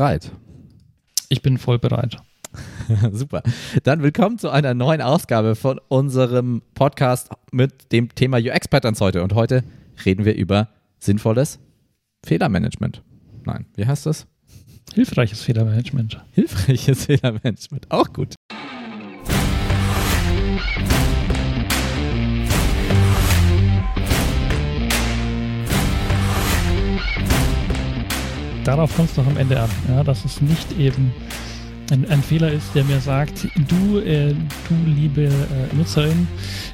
bereit? Ich bin voll bereit. Super. Dann willkommen zu einer neuen Ausgabe von unserem Podcast mit dem Thema UX-Patterns heute. Und heute reden wir über sinnvolles Fehlermanagement. Nein, wie heißt das? Hilfreiches Fehlermanagement. Hilfreiches Fehlermanagement. Auch gut. Darauf kommt es doch am Ende an, ja, dass es nicht eben ein, ein Fehler ist, der mir sagt, du, äh, du liebe äh, Nutzerin,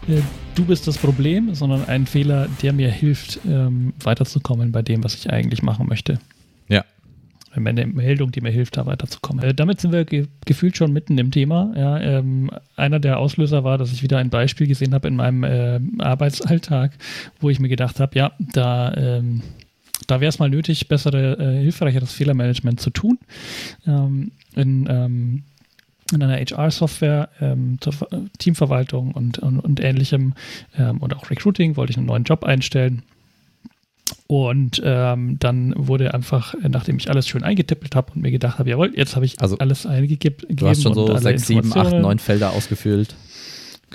äh, du bist das Problem, sondern ein Fehler, der mir hilft, ähm, weiterzukommen bei dem, was ich eigentlich machen möchte. Ja. Eine Meldung, die mir hilft, da weiterzukommen. Äh, damit sind wir ge gefühlt schon mitten im Thema. Ja, ähm, einer der Auslöser war, dass ich wieder ein Beispiel gesehen habe in meinem äh, Arbeitsalltag, wo ich mir gedacht habe, ja, da ähm, da wäre es mal nötig, bessere, äh, hilfreicheres Fehlermanagement zu tun. Ähm, in, ähm, in einer HR-Software ähm, zur Teamverwaltung und, und, und ähnlichem ähm, und auch Recruiting wollte ich einen neuen Job einstellen. Und ähm, dann wurde einfach, nachdem ich alles schön eingetippelt habe und mir gedacht habe, jawohl, jetzt habe ich also, alles eingegeben. Du hast schon so sechs, sieben, acht, neun Felder ausgefüllt.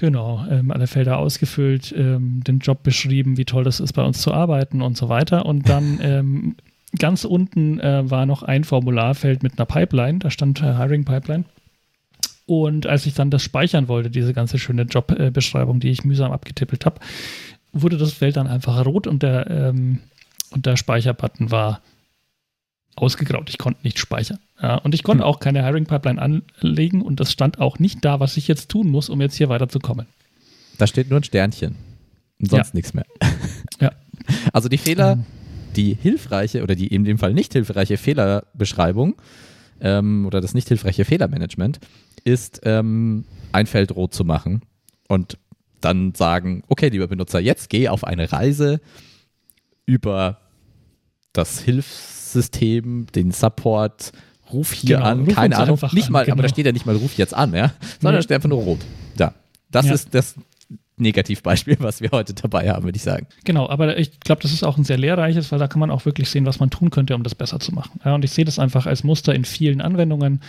Genau, ähm, alle Felder ausgefüllt, ähm, den Job beschrieben, wie toll das ist, bei uns zu arbeiten und so weiter. Und dann ähm, ganz unten äh, war noch ein Formularfeld mit einer Pipeline, da stand äh, Hiring Pipeline. Und als ich dann das speichern wollte, diese ganze schöne Jobbeschreibung, äh, die ich mühsam abgetippelt habe, wurde das Feld dann einfach rot und der, ähm, und der Speicherbutton war ausgegraut. Ich konnte nicht speichern. Ja, und ich konnte hm. auch keine Hiring Pipeline anlegen und das stand auch nicht da, was ich jetzt tun muss, um jetzt hier weiterzukommen. Da steht nur ein Sternchen und sonst ja. nichts mehr. Ja. Also die Fehler, ähm. die hilfreiche oder die in dem Fall nicht hilfreiche Fehlerbeschreibung ähm, oder das nicht hilfreiche Fehlermanagement ist, ähm, ein Feld rot zu machen und dann sagen, okay, lieber Benutzer, jetzt geh auf eine Reise über das Hilfssystem, den Support, ruf hier genau, an, ruf keine Ahnung, nicht mal, genau. aber da steht ja nicht mal, ruf jetzt an, ja, sondern nee. steht einfach nur rot. Da. Das ja. ist das Negativbeispiel, was wir heute dabei haben, würde ich sagen. Genau, aber ich glaube, das ist auch ein sehr lehrreiches, weil da kann man auch wirklich sehen, was man tun könnte, um das besser zu machen. Ja, und ich sehe das einfach als Muster in vielen Anwendungen.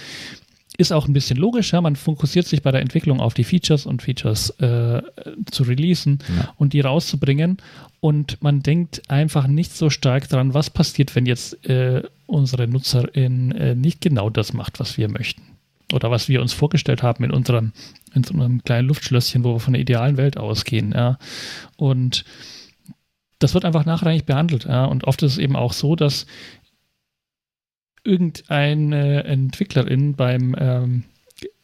Ist auch ein bisschen logisch, ja? man fokussiert sich bei der Entwicklung auf die Features und Features äh, zu releasen ja. und die rauszubringen. Und man denkt einfach nicht so stark daran, was passiert, wenn jetzt äh, unsere Nutzerin äh, nicht genau das macht, was wir möchten. Oder was wir uns vorgestellt haben in unserem, in einem kleinen Luftschlösschen, wo wir von der idealen Welt ausgehen. Ja? Und das wird einfach nachrangig behandelt. Ja? Und oft ist es eben auch so, dass irgendeine Entwicklerin beim ähm,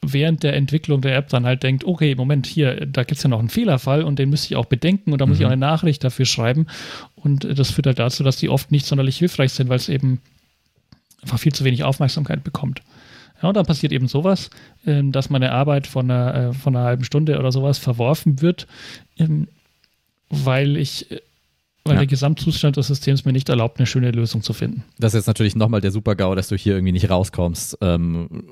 während der Entwicklung der App dann halt denkt, okay, Moment, hier, da gibt es ja noch einen Fehlerfall und den müsste ich auch bedenken und da muss mhm. ich auch eine Nachricht dafür schreiben. Und das führt halt dazu, dass die oft nicht sonderlich hilfreich sind, weil es eben einfach viel zu wenig Aufmerksamkeit bekommt. Ja, und dann passiert eben sowas, ähm, dass meine Arbeit von einer, äh, von einer halben Stunde oder sowas verworfen wird, ähm, weil ich äh, weil ja. der Gesamtzustand des Systems mir nicht erlaubt, eine schöne Lösung zu finden. Das ist jetzt natürlich nochmal der Super-GAU, dass du hier irgendwie nicht rauskommst, ähm,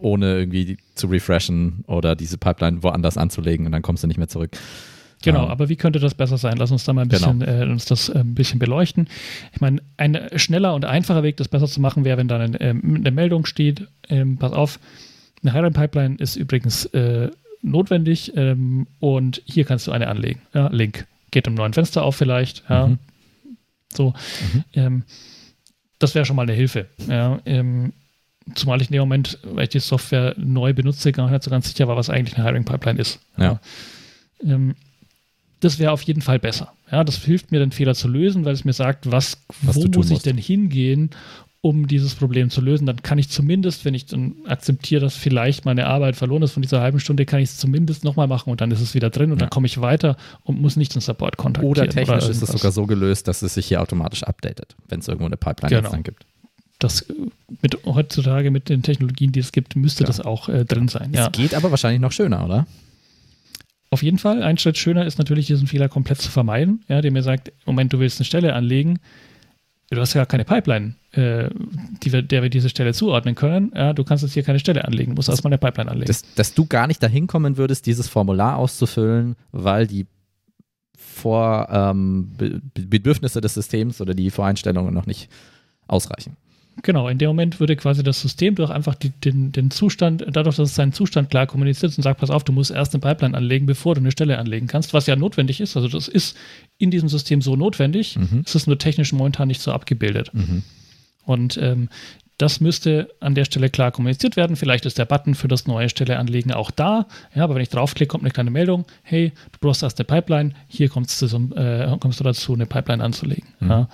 ohne irgendwie zu refreshen oder diese Pipeline woanders anzulegen und dann kommst du nicht mehr zurück. Genau, ähm, aber wie könnte das besser sein? Lass uns da mal ein bisschen, genau. äh, uns das äh, ein bisschen beleuchten. Ich meine, ein schneller und einfacher Weg, das besser zu machen, wäre, wenn da eine, äh, eine Meldung steht, ähm, pass auf, eine Hiring Pipeline ist übrigens äh, notwendig ähm, und hier kannst du eine anlegen. Ja, Link geht im neuen Fenster auf vielleicht. Ja. Mhm. So. Mhm. Ähm, das wäre schon mal eine Hilfe. Ja. Ähm, zumal ich in dem Moment, weil ich die Software neu benutze, gar nicht so ganz sicher war, was eigentlich eine Hiring Pipeline ist. Ja. Ähm, das wäre auf jeden Fall besser. Ja, das hilft mir, den Fehler zu lösen, weil es mir sagt, was, was wo muss ich denn hingehen, um dieses Problem zu lösen, dann kann ich zumindest, wenn ich dann akzeptiere, dass vielleicht meine Arbeit verloren ist von dieser halben Stunde, kann ich es zumindest nochmal machen und dann ist es wieder drin und ja. dann komme ich weiter und muss nicht den Support kontaktieren. Oder technisch oder ist es sogar so gelöst, dass es sich hier automatisch updatet, wenn es irgendwo eine Pipeline genau. gibt. Das äh, mit heutzutage mit den Technologien, die es gibt, müsste ja. das auch äh, drin sein. Es ja. geht aber wahrscheinlich noch schöner, oder? Auf jeden Fall. Ein Schritt schöner ist natürlich, diesen Fehler komplett zu vermeiden. Ja, der mir sagt, Moment, du willst eine Stelle anlegen, du hast ja keine Pipeline, äh, die wir, der wir diese Stelle zuordnen können. Ja, du kannst jetzt hier keine Stelle anlegen, du musst erstmal eine Pipeline anlegen. Dass, dass du gar nicht dahin kommen würdest, dieses Formular auszufüllen, weil die Vor, ähm, Be Bedürfnisse des Systems oder die Voreinstellungen noch nicht ausreichen. Genau, in dem Moment würde quasi das System durch einfach die, den, den Zustand, dadurch, dass es seinen Zustand klar kommuniziert und sagt, pass auf, du musst erst eine Pipeline anlegen, bevor du eine Stelle anlegen kannst, was ja notwendig ist. Also das ist in diesem System so notwendig, mhm. es ist nur technisch momentan nicht so abgebildet. Mhm. Und ähm, das müsste an der Stelle klar kommuniziert werden. Vielleicht ist der Button für das neue Stelle anlegen auch da. Ja, aber wenn ich draufklicke, kommt eine kleine Meldung. Hey, du brauchst erst eine Pipeline. Hier kommst du, äh, kommst du dazu, eine Pipeline anzulegen. Mhm. Ja.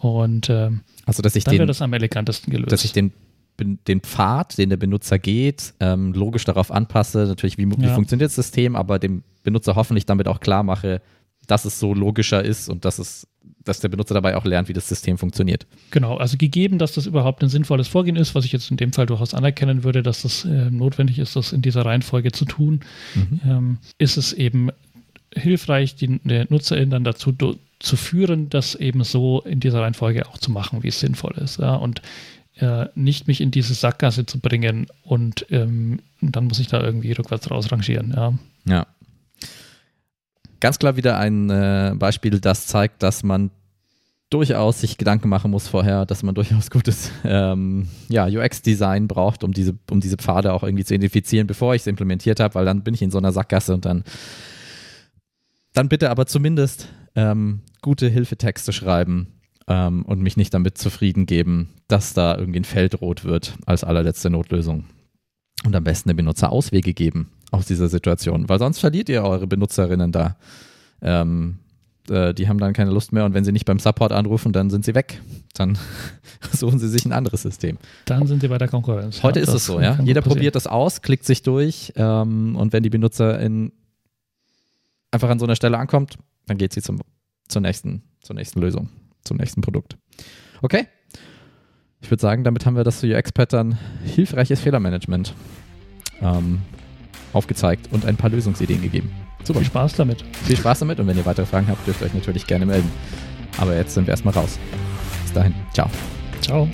Und ähm, also, dass ich dann wäre das am elegantesten gelöst. Dass ich den, den Pfad, den der Benutzer geht, ähm, logisch darauf anpasse, natürlich, wie, wie ja. funktioniert das System, aber dem Benutzer hoffentlich damit auch klar mache, dass es so logischer ist und dass es dass der Benutzer dabei auch lernt, wie das System funktioniert. Genau, also gegeben, dass das überhaupt ein sinnvolles Vorgehen ist, was ich jetzt in dem Fall durchaus anerkennen würde, dass das äh, notwendig ist, das in dieser Reihenfolge zu tun, mhm. ähm, ist es eben hilfreich, die, die NutzerInnen dann dazu zu führen, das eben so in dieser Reihenfolge auch zu machen, wie es sinnvoll ist. Ja? Und äh, nicht mich in diese Sackgasse zu bringen und ähm, dann muss ich da irgendwie rückwärts rausrangieren. Ja. ja. Ganz klar wieder ein äh, Beispiel, das zeigt, dass man durchaus sich Gedanken machen muss vorher, dass man durchaus gutes ähm, ja, UX-Design braucht, um diese, um diese Pfade auch irgendwie zu identifizieren, bevor ich es implementiert habe, weil dann bin ich in so einer Sackgasse und dann, dann bitte aber zumindest ähm, gute Hilfetexte schreiben ähm, und mich nicht damit zufrieden geben, dass da irgendwie ein Feld rot wird als allerletzte Notlösung. Und am besten den Benutzer Auswege geben aus dieser Situation, weil sonst verliert ihr eure Benutzerinnen da. Ähm, äh, die haben dann keine Lust mehr und wenn sie nicht beim Support anrufen, dann sind sie weg. Dann suchen sie sich ein anderes System. Dann sind sie bei der Konkurrenz. Heute ja, ist es so, ja. Jeder probiert das aus, klickt sich durch ähm, und wenn die Benutzerin einfach an so einer Stelle ankommt, dann geht sie zum, zur, nächsten, zur nächsten Lösung, zum nächsten Produkt. Okay? Ich würde sagen, damit haben wir das UX-Pattern hilfreiches Fehlermanagement ähm, aufgezeigt und ein paar Lösungsideen gegeben. Super. Viel Spaß damit. Viel Spaß damit und wenn ihr weitere Fragen habt, dürft ihr euch natürlich gerne melden. Aber jetzt sind wir erstmal raus. Bis dahin. Ciao. Ciao.